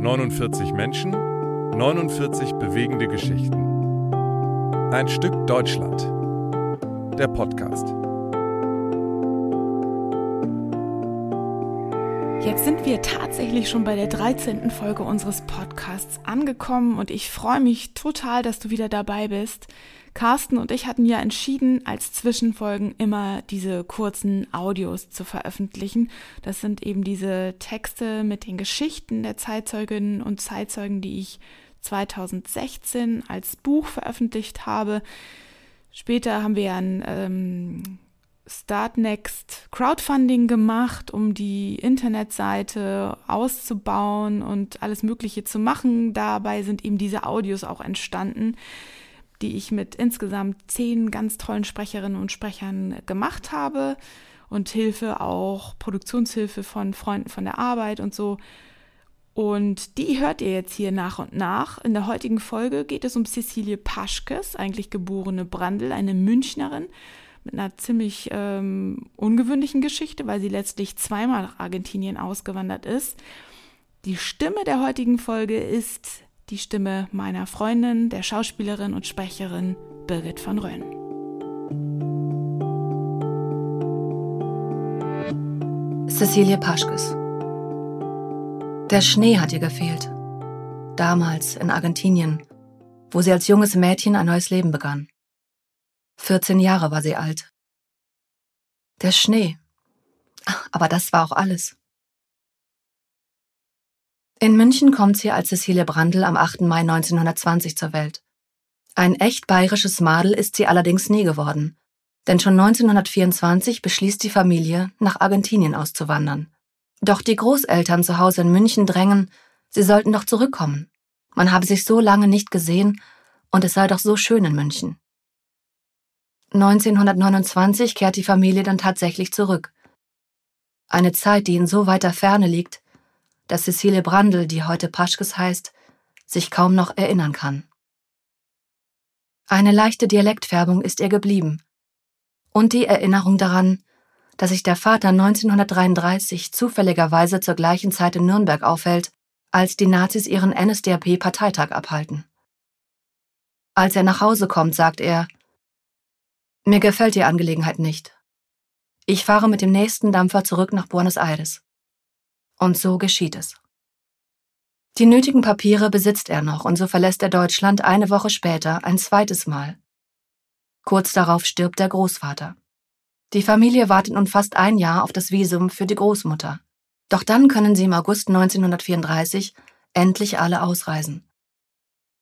49 Menschen, 49 bewegende Geschichten. Ein Stück Deutschland. Der Podcast. Jetzt sind wir tatsächlich schon bei der 13. Folge unseres Podcasts angekommen und ich freue mich total, dass du wieder dabei bist. Carsten und ich hatten ja entschieden, als Zwischenfolgen immer diese kurzen Audios zu veröffentlichen. Das sind eben diese Texte mit den Geschichten der Zeitzeuginnen und Zeitzeugen, die ich 2016 als Buch veröffentlicht habe. Später haben wir ein ähm, Startnext Crowdfunding gemacht, um die Internetseite auszubauen und alles Mögliche zu machen. Dabei sind eben diese Audios auch entstanden die ich mit insgesamt zehn ganz tollen Sprecherinnen und Sprechern gemacht habe und Hilfe auch, Produktionshilfe von Freunden von der Arbeit und so. Und die hört ihr jetzt hier nach und nach. In der heutigen Folge geht es um Cecilie Paschkes, eigentlich geborene Brandl, eine Münchnerin mit einer ziemlich ähm, ungewöhnlichen Geschichte, weil sie letztlich zweimal nach Argentinien ausgewandert ist. Die Stimme der heutigen Folge ist die Stimme meiner Freundin, der Schauspielerin und Sprecherin Birgit von Rönn. Cecilie Paschkes. Der Schnee hat ihr gefehlt. Damals in Argentinien, wo sie als junges Mädchen ein neues Leben begann. 14 Jahre war sie alt. Der Schnee. Aber das war auch alles. In München kommt sie als Cecilie Brandl am 8. Mai 1920 zur Welt. Ein echt bayerisches Madel ist sie allerdings nie geworden. Denn schon 1924 beschließt die Familie, nach Argentinien auszuwandern. Doch die Großeltern zu Hause in München drängen, sie sollten doch zurückkommen. Man habe sich so lange nicht gesehen und es sei doch so schön in München. 1929 kehrt die Familie dann tatsächlich zurück. Eine Zeit, die in so weiter Ferne liegt, dass Cecile Brandl, die heute Paschkes heißt, sich kaum noch erinnern kann. Eine leichte Dialektfärbung ist ihr geblieben. Und die Erinnerung daran, dass sich der Vater 1933 zufälligerweise zur gleichen Zeit in Nürnberg aufhält, als die Nazis ihren NSDAP-Parteitag abhalten. Als er nach Hause kommt, sagt er, mir gefällt die Angelegenheit nicht. Ich fahre mit dem nächsten Dampfer zurück nach Buenos Aires. Und so geschieht es. Die nötigen Papiere besitzt er noch und so verlässt er Deutschland eine Woche später ein zweites Mal. Kurz darauf stirbt der Großvater. Die Familie wartet nun fast ein Jahr auf das Visum für die Großmutter. Doch dann können sie im August 1934 endlich alle ausreisen.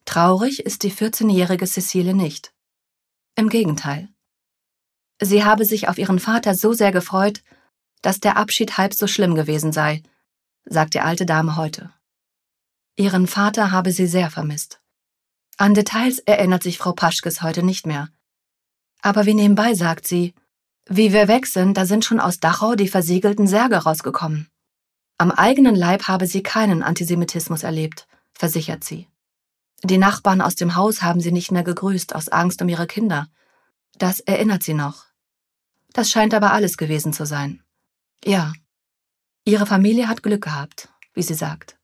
Traurig ist die 14-jährige Cecile nicht. Im Gegenteil. Sie habe sich auf ihren Vater so sehr gefreut, dass der Abschied halb so schlimm gewesen sei, sagt die alte Dame heute. Ihren Vater habe sie sehr vermisst. An Details erinnert sich Frau Paschkes heute nicht mehr. Aber wie nebenbei sagt sie, wie wir weg sind, da sind schon aus Dachau die versiegelten Särge rausgekommen. Am eigenen Leib habe sie keinen Antisemitismus erlebt, versichert sie. Die Nachbarn aus dem Haus haben sie nicht mehr gegrüßt aus Angst um ihre Kinder. Das erinnert sie noch. Das scheint aber alles gewesen zu sein. Ja, Ihre Familie hat Glück gehabt, wie sie sagt.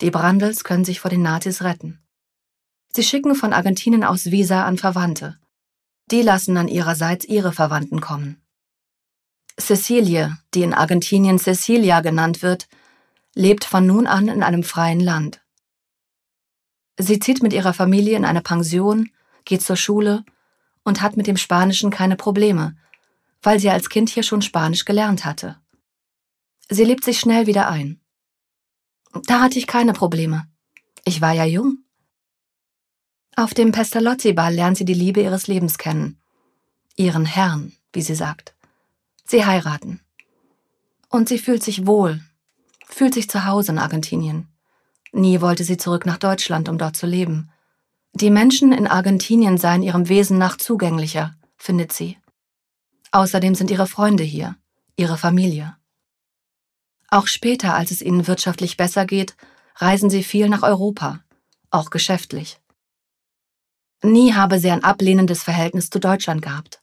Die Brandels können sich vor den Nazis retten. Sie schicken von Argentinien aus Visa an Verwandte. Die lassen dann ihrerseits ihre Verwandten kommen. Cecilie, die in Argentinien Cecilia genannt wird, lebt von nun an in einem freien Land. Sie zieht mit ihrer Familie in eine Pension, geht zur Schule und hat mit dem Spanischen keine Probleme, weil sie als Kind hier schon Spanisch gelernt hatte. Sie lebt sich schnell wieder ein. Da hatte ich keine Probleme. Ich war ja jung. Auf dem Pestalozzi-Ball lernt sie die Liebe ihres Lebens kennen. Ihren Herrn, wie sie sagt. Sie heiraten. Und sie fühlt sich wohl, fühlt sich zu Hause in Argentinien. Nie wollte sie zurück nach Deutschland, um dort zu leben. Die Menschen in Argentinien seien ihrem Wesen nach zugänglicher, findet sie. Außerdem sind ihre Freunde hier, ihre Familie. Auch später, als es ihnen wirtschaftlich besser geht, reisen sie viel nach Europa, auch geschäftlich. Nie habe sie ein ablehnendes Verhältnis zu Deutschland gehabt,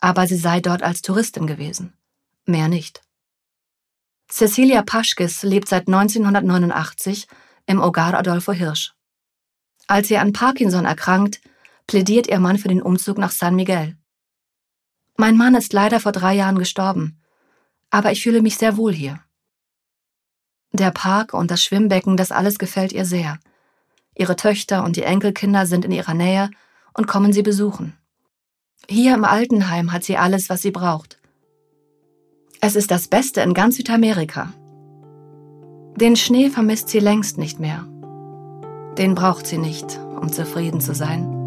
aber sie sei dort als Touristin gewesen, mehr nicht. Cecilia Paschkes lebt seit 1989 im Hogar Adolfo Hirsch. Als sie an Parkinson erkrankt, plädiert ihr Mann für den Umzug nach San Miguel. Mein Mann ist leider vor drei Jahren gestorben, aber ich fühle mich sehr wohl hier. Der Park und das Schwimmbecken, das alles gefällt ihr sehr. Ihre Töchter und die Enkelkinder sind in ihrer Nähe und kommen sie besuchen. Hier im Altenheim hat sie alles, was sie braucht. Es ist das Beste in ganz Südamerika. Den Schnee vermisst sie längst nicht mehr. Den braucht sie nicht, um zufrieden zu sein.